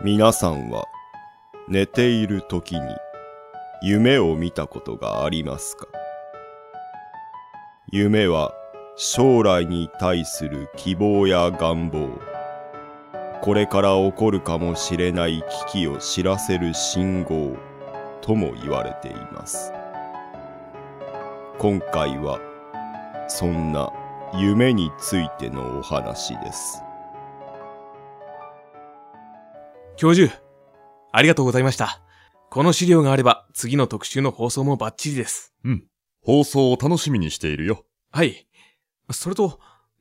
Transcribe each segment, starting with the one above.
皆さんは寝ている時に夢を見たことがありますか？夢は将来に対する希望や願望、これから起こるかもしれない危機を知らせる信号とも言われています。今回はそんな夢についてのお話です。教授、ありがとうございました。この資料があれば次の特集の放送もバッチリです。うん。放送を楽しみにしているよ。はい。それと、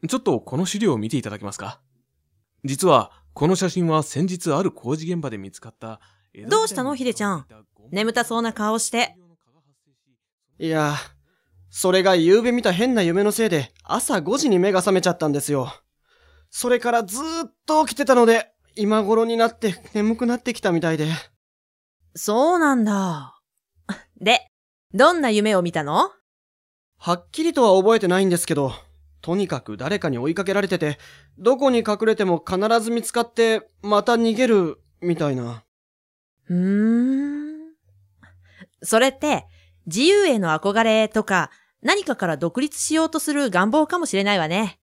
ちょっとこの資料を見ていただけますか？実は、この写真は先日ある工事現場で見つかった。どうしたのヒデちゃん？眠たそうな顔して。いや、それが夕べ見た変な夢のせいで朝5時に目が覚めちゃったんですよ。それからずーっと起きてたので、今頃になって眠くなってきたみたいで。そうなんだ。で、どんな夢を見たの？はっきりとは覚えてないんですけど、とにかく誰かに追いかけられてて、どこに隠れても必ず見つかって、また逃げる、みたいな。うーん。それって、自由への憧れとか、何かから独立しようとする願望かもしれないわね。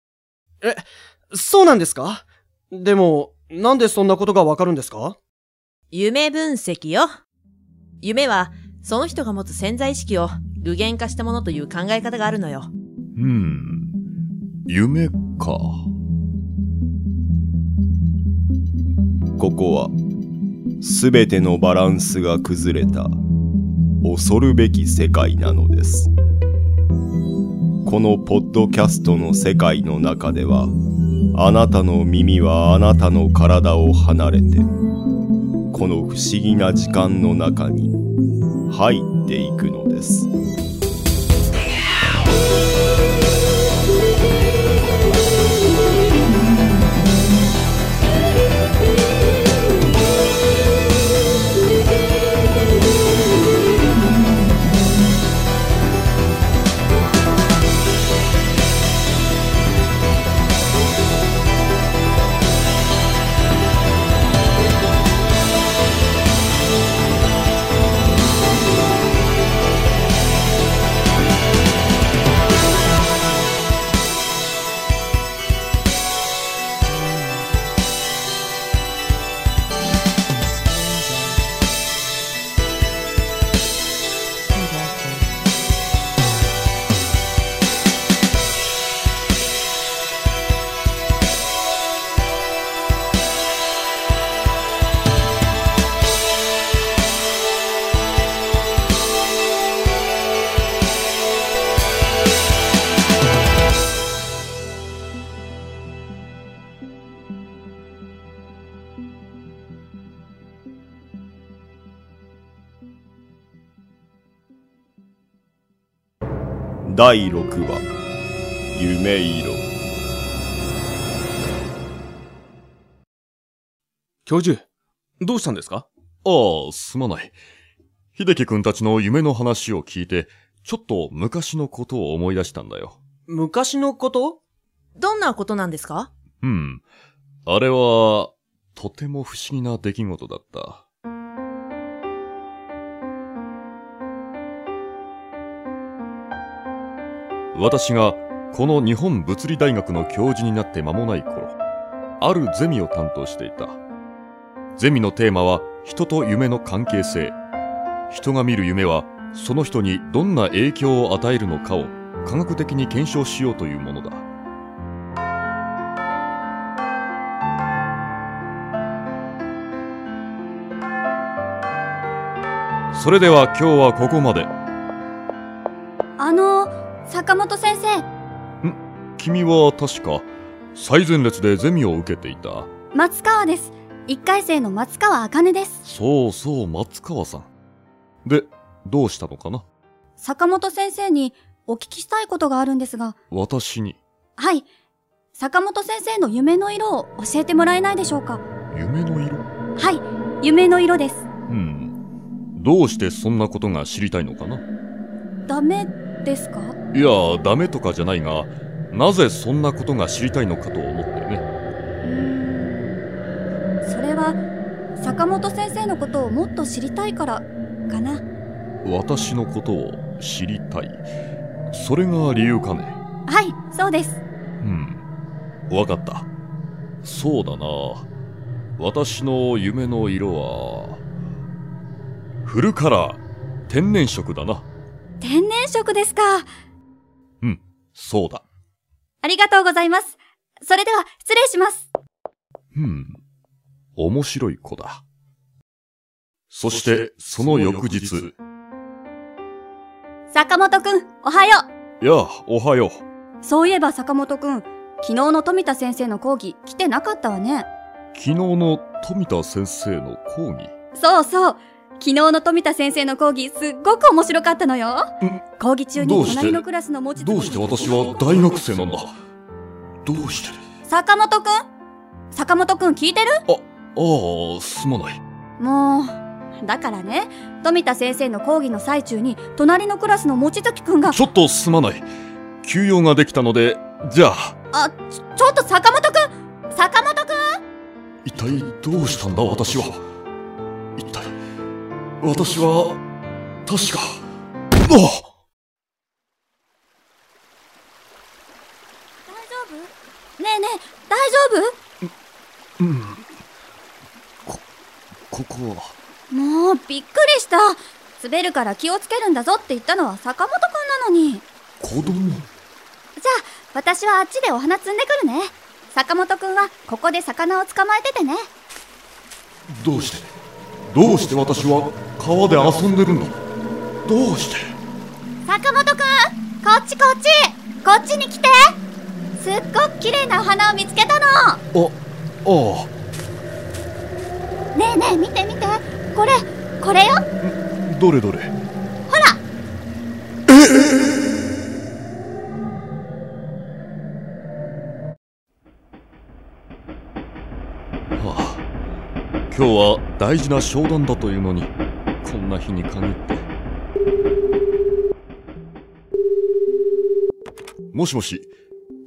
そうなんですか？でも、なんでそんなことがわかるんですか？夢分析よ。夢は、その人が持つ潜在意識を具現化したものという考え方があるのよ。うん。夢か。ここは、すべてのバランスが崩れた、恐るべき世界なのです。このポッドキャストの世界の中では、あなたの耳はあなたの体を離れて、この不思議な時間の中に入っていくのです。第6話夢色教授、どうしたんですか？ああ、すまない。秀樹くんたちの夢の話を聞いて、ちょっと昔のことを思い出したんだよ。昔のこと？どんなことなんですか？うん。あれは、とても不思議な出来事だった。私がこの日本物理大学の教授になって間もない頃、あるゼミを担当していた。ゼミのテーマは人と夢の関係性。人が見る夢はその人にどんな影響を与えるのかを科学的に検証しようというものだ。それでは今日はここまで。あの、坂本先生、君は確か最前列でゼミを受けていた。松川です。一回生の松川茜です。そうそう、松川さん。で、どうしたのかな？坂本先生にお聞きしたいことがあるんですが、私にはい。坂本先生の夢の色を教えてもらえないでしょうか？夢の色？はい、夢の色です。うん。どうしてそんなことが知りたいのかな？ダメですか？いや、ダメとかじゃないが、なぜそんなことが知りたいのかと思ってね。それは、坂本先生のことをもっと知りたいからかな。私のことを知りたい。それが理由かね。はいそうです。うん。わかった。そうだな。私の夢の色はフルカラー天然色だな天然色ですか。うんそうだ。ありがとうございます。それでは失礼します。うん面白い子だ。そしてその翌日。坂本くんおはよいやおはよう。そういえば坂本くん昨日の富田先生の講義来てなかったわね。う昨日の富田先生の講義？そうそう昨日の富田先生の講義すっごく面白かったのよ。講義中に隣のクラスの文字どうして私は大学生なんだ。どうして？坂本くん？坂本くん聞いてる？ああすまない。もうだからね富田先生の講義の最中に隣のクラスの望月くんがちょっとすまない。休養ができたのでじゃあ。あちょちょっと坂本くん！坂本くん！一体どうしたんだ私は？私は確かあ大丈夫？ねえねえ大丈うん。こここは。夫もうびっくりした。滑るから気をつけるんだぞって言ったのは坂本くんなのに。子供。じゃあ私はあっちでお花摘んでくるね。坂本くんはここで魚を捕まえててね。どうして？どうして私は川で遊んでるんだどうして？坂本くんこっちこっちこっちに来て。すっごく綺麗なお花を見つけたの。ああねえねえ見て見て。これこれよ。あどれどれ？日は大事な商談だというのにこんな日に限って。もしもし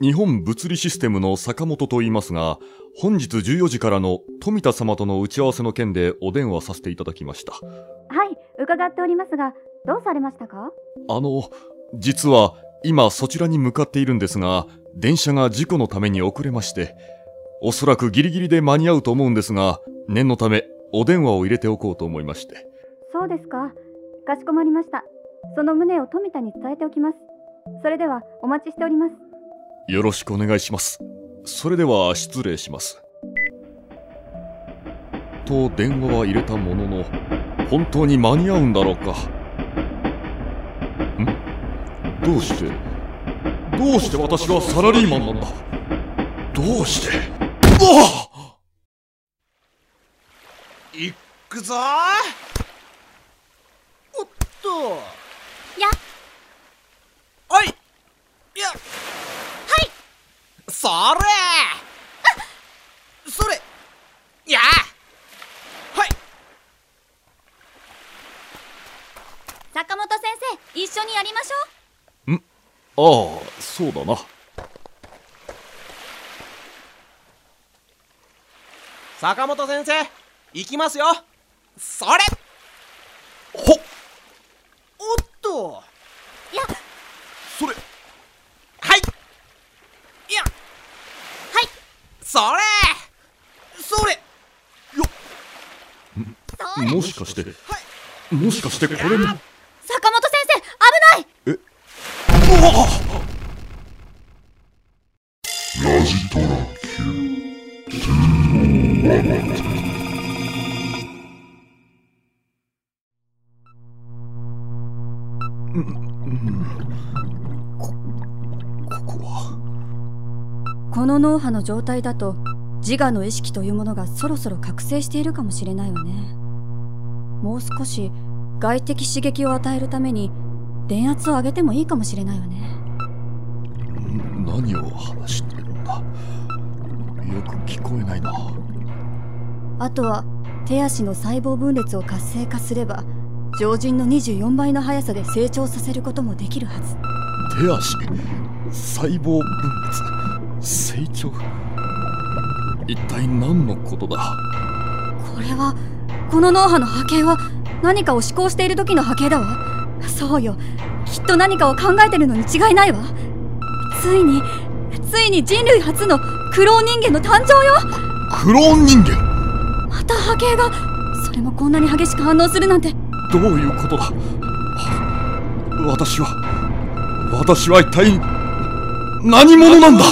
日本物理システムの坂本と言いますが本日14時からの富田様との打ち合わせの件でお電話させていただきました。はい伺っておりますがどうされましたか？あの実は今そちらに向かっているんですが電車が事故のために遅れましておそらくギリギリで間に合うと思うんですが念のためお電話を入れておこうと思いまして。そうですか。かしこまりました。その旨を富田に伝えておきます。それではお待ちしております。よろしくお願いします。それでは失礼します。と電話は入れたものの本当に間に合うんだろうか。ん？どうして？どうして私はサラリーマンなんだ？どうして？うわっいっくぞ。ーおっと。や。おい。いや。はい。それ。それ。や。はい。坂本先生一緒にやりましああそうだな。坂本先生行きますよそれ。ほっ。おっと。いや。それ。はい。いや。はい。それ。それ。それ。もしかして。もしかしてこれも。坂本先生危ない。ここの脳波の状態だと自我の意識というものがそろそろ覚醒しているかもしれないわね。もう少し外的刺激を与えるために電圧を上げてもいいかもしれないわね。何を話してるんだ？よく聞こえないな。あとは手足の細胞分裂を活性化すれば常人の24倍の速さで成長させることもできるはず。手足？細胞分裂？成長一体何のことだ？これはこの脳波の波形は何かを思考している時の波形だわ。そうよ。きっと何かを考えてるのに違いないわ。ついについに人類初のクローン人間の誕生よ。クローン人間？また波形がそれもこんなに激しく反応するなんて。どういうことだ？私は私は一体何者なんだ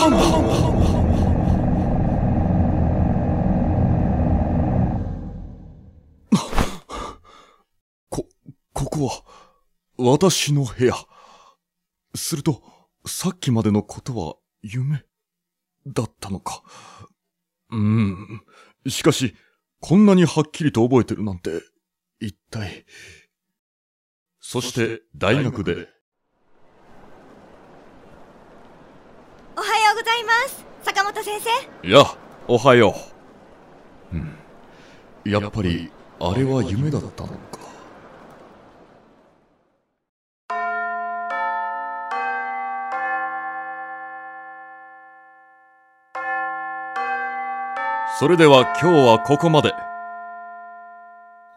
こ、ここは私の部屋。すると、さっきまでのことは夢だったのか。うーん。しかし、こんなにはっきりと覚えてるなんて、一体。そして、大学で、おはようございます坂本先生いや、おはよう。うん。やっぱり、あれは夢だったのか。それでは今日はここまで。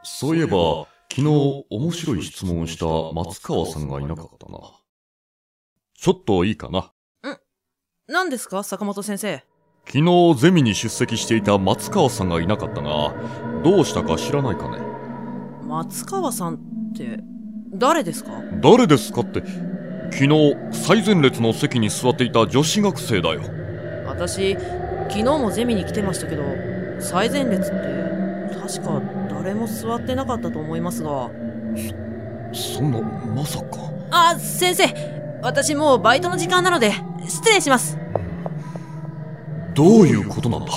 そういえば、昨日面白い質問をした松川さんがいなかったな。ちょっといいかな。何ですか？坂本先生。昨日ゼミに出席していた松川さんがいなかったが、どうしたか知らないかね？松川さんって、誰ですか？誰ですかって、昨日最前列の席に座っていた女子学生だよ。私、昨日もゼミに来てましたけど、最前列って、確か誰も座ってなかったと思いますが。そんな、まさか。あ、先生私もうバイトの時間なので、失礼します。どういうことなんだ？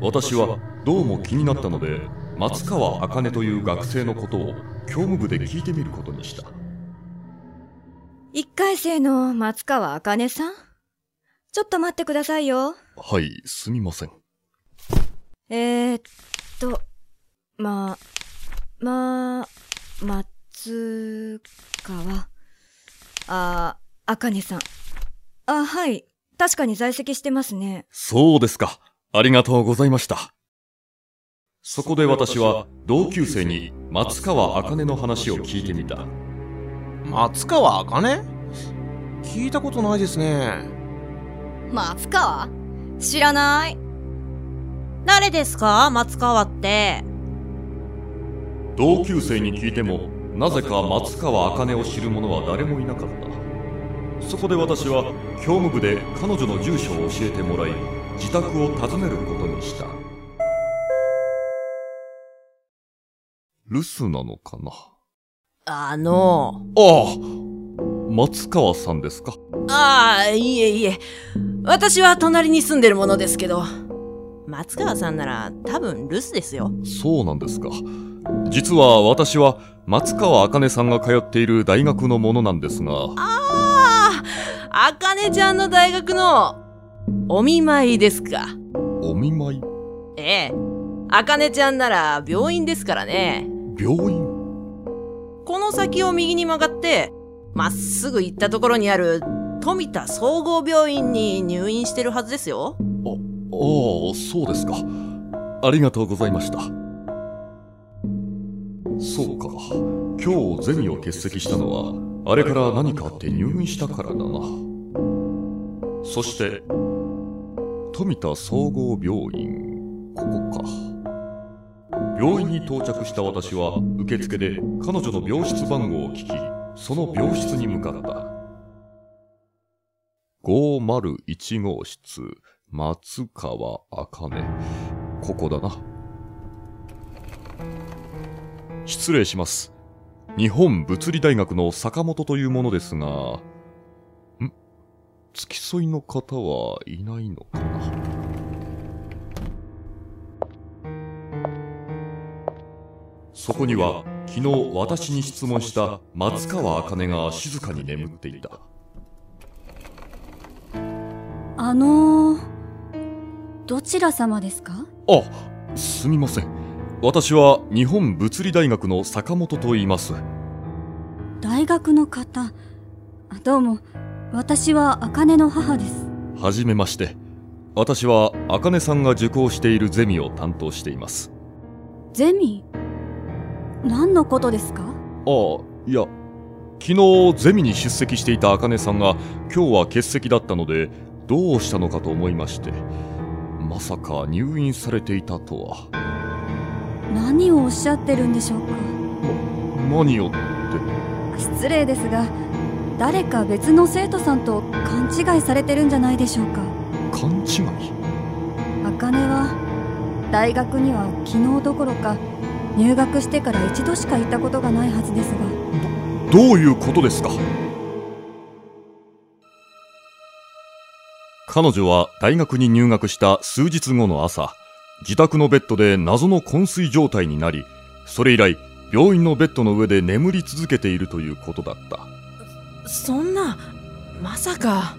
私はどうも気になったので、松川茜という学生のことを教務部で聞いてみることにした。一回生の松川茜さん？ちょっと待ってくださいよ。はい、すみません。えー、っと、ま、ま、松川、あ、茜さん。あ、はい。確かに在籍してますね。そうですか。ありがとうございました。そこで私は同級生に松川茜の話を聞いてみた。松川茜？聞いたことないですね。松川？知らない。誰ですか？松川って。同級生に聞いても、なぜか松川茜を知る者は誰もいなかった。そこで私は教務部で彼女の住所を教えてもらい、自宅を訪ねることにした。留守なのかな？あの、ああ松川さんですか？ああ、いえいえ。私は隣に住んでるものですけど。松川さんなら多分留守ですよ。そうなんですか。実は私は松川茜さんが通っている大学のものなんですが、ああ、あかねちゃんの大学のお見舞いですか。お見舞い？ええ。あかねちゃんなら病院ですからね。病院？この先を右に曲がって、まっすぐ行ったところにある富田総合病院に入院してるはずですよ。ああ、そうですか。ありがとうございました。そうか。今日ゼミを欠席したのは、あれから何かあって入院したからだな。そして、富田総合病院、ここか。病院に到着した私は、受付で彼女の病室番号を聞き、その病室に向かった。501号室、松川茜。ここだな。失礼します。日本物理大学の坂本というものですが、ん？付き添いの方はいないのかな？そこには、昨日私に質問した松川茜が静かに眠っていた。あのー、どちら様ですか？あ、すみません。私は日本物理大学の坂本と言います。大学の方。どうも、私は茜の母です。はじめまして。私は、茜さんが受講しているゼミを担当しています。ゼミ？何のことですか？ああ、いや、昨日ゼミに出席していた茜さんが今日は欠席だったので、どうしたのかと思いまして。まさか入院されていたとは。何をおっしゃってるんでしょうか？何をって。失礼ですが、誰か別の生徒さんと勘違いされてるんじゃないでしょうか？勘違い？茜は大学には昨日どころか入学してから一度しか行ったことがないはずですが。どういうことですか？彼女は大学に入学した数日後の朝自宅のベッドで謎の昏睡状態になりそれ以来病院のベッドの上で眠り続けているということだった。そんな、まさか。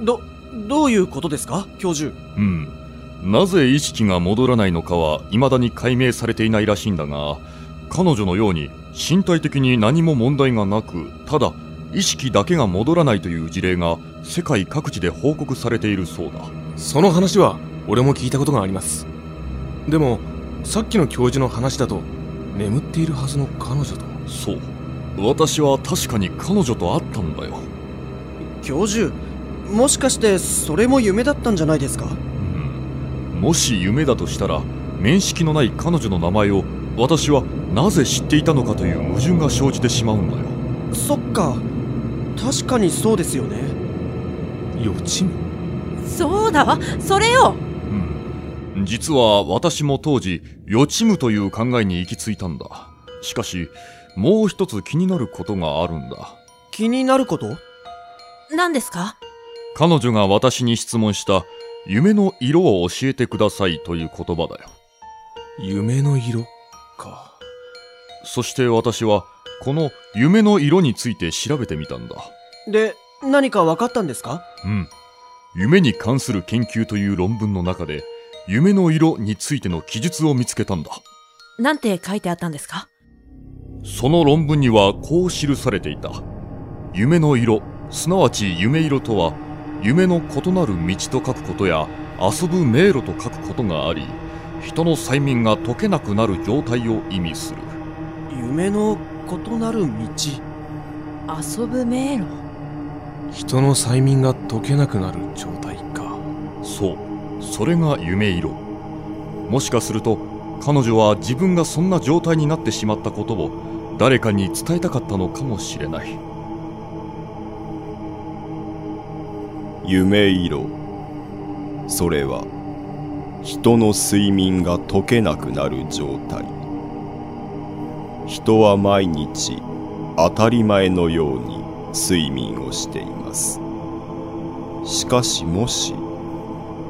ど、どういうことですか？教授。うんなぜ意識が戻らないのかは未だに解明されていないらしいんだが彼女のように身体的に何も問題がなくただ意識だけが戻らないという事例が世界各地で報告されているそうだ。その話は俺も聞いたことがあります。でもさっきの教授の話だと眠っているはずの彼女とそう。私は確かに彼女と会ったんだよ。教授、もしかしてそれも夢だったんじゃないですか？うんもし夢だとしたら面識のない彼女の名前を私はなぜ知っていたのかという矛盾が生じてしまうんだよ。そっか。確かにそうですよね。予知夢？そうだ。わ、それよ。うん。実は私も当時予知夢という考えに行き着いたんだ。しかしもう一つ気になることがあるんだ。気になること？何ですか？彼女が私に質問した夢の色を教えてくださいという言葉だよ。夢の色か。そして私はこの夢の色について調べてみたんだ。で、何か分かったんですか？うん。夢に関する研究という論文の中で夢の色についての記述を見つけたんだ。なんて書いてあったんですか？その論文にはこう記されていた。夢の色すなわち夢色とは夢の異なる道と書くことや遊ぶ迷路と書くことがあり人の催眠が解けなくなる状態を意味する。夢の異なる道？遊ぶ迷路？人の催眠が解けなくなる状態か。そう。それが夢色。もしかすると彼女は自分がそんな状態になってしまったことを誰かに伝えたかったのかもしれない夢色。それは人の睡眠が解けなくなる状態。人は毎日当たり前のように睡眠をしています。しかしもし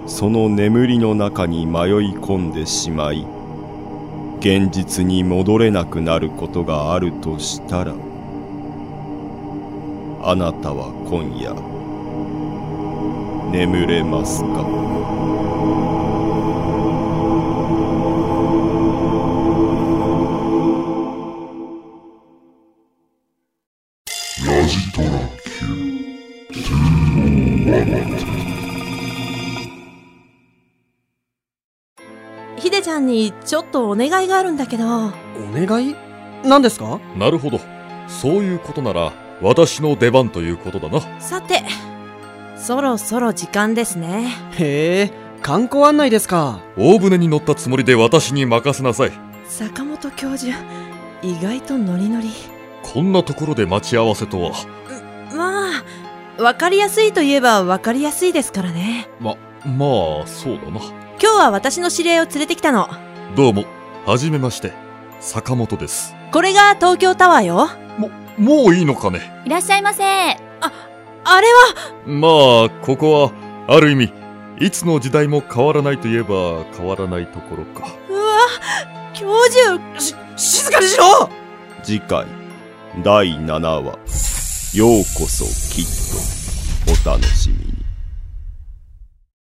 その眠りの中に迷い込んでしまい現実に戻れなくなることがあるとしたらあなたは今夜眠れますか？ひでちゃんにちょっとお願いがあるんだけど、お願い？何ですか？なるほど。そういうことなら私の出番ということだな。さて、そろそろ時間ですね。へえ、観光案内ですか。大船に乗ったつもりで私に任せなさい坂本教授、意外とノリノリ。こんなところで待ち合わせとはまあ、わかりやすいといえばわかりやすいですからね。ままあそうだな今日は私の知り合いを連れてきたの。どうもはじめまして坂本ですこれが東京タワーよ。ももういいのかねいらっしゃいませ。あれは、まあここはある意味いつの時代も変わらないといえば変わらないところか。うわ、教授、し、静かにしろ。次回第7話「ようこそきっと」お楽しみに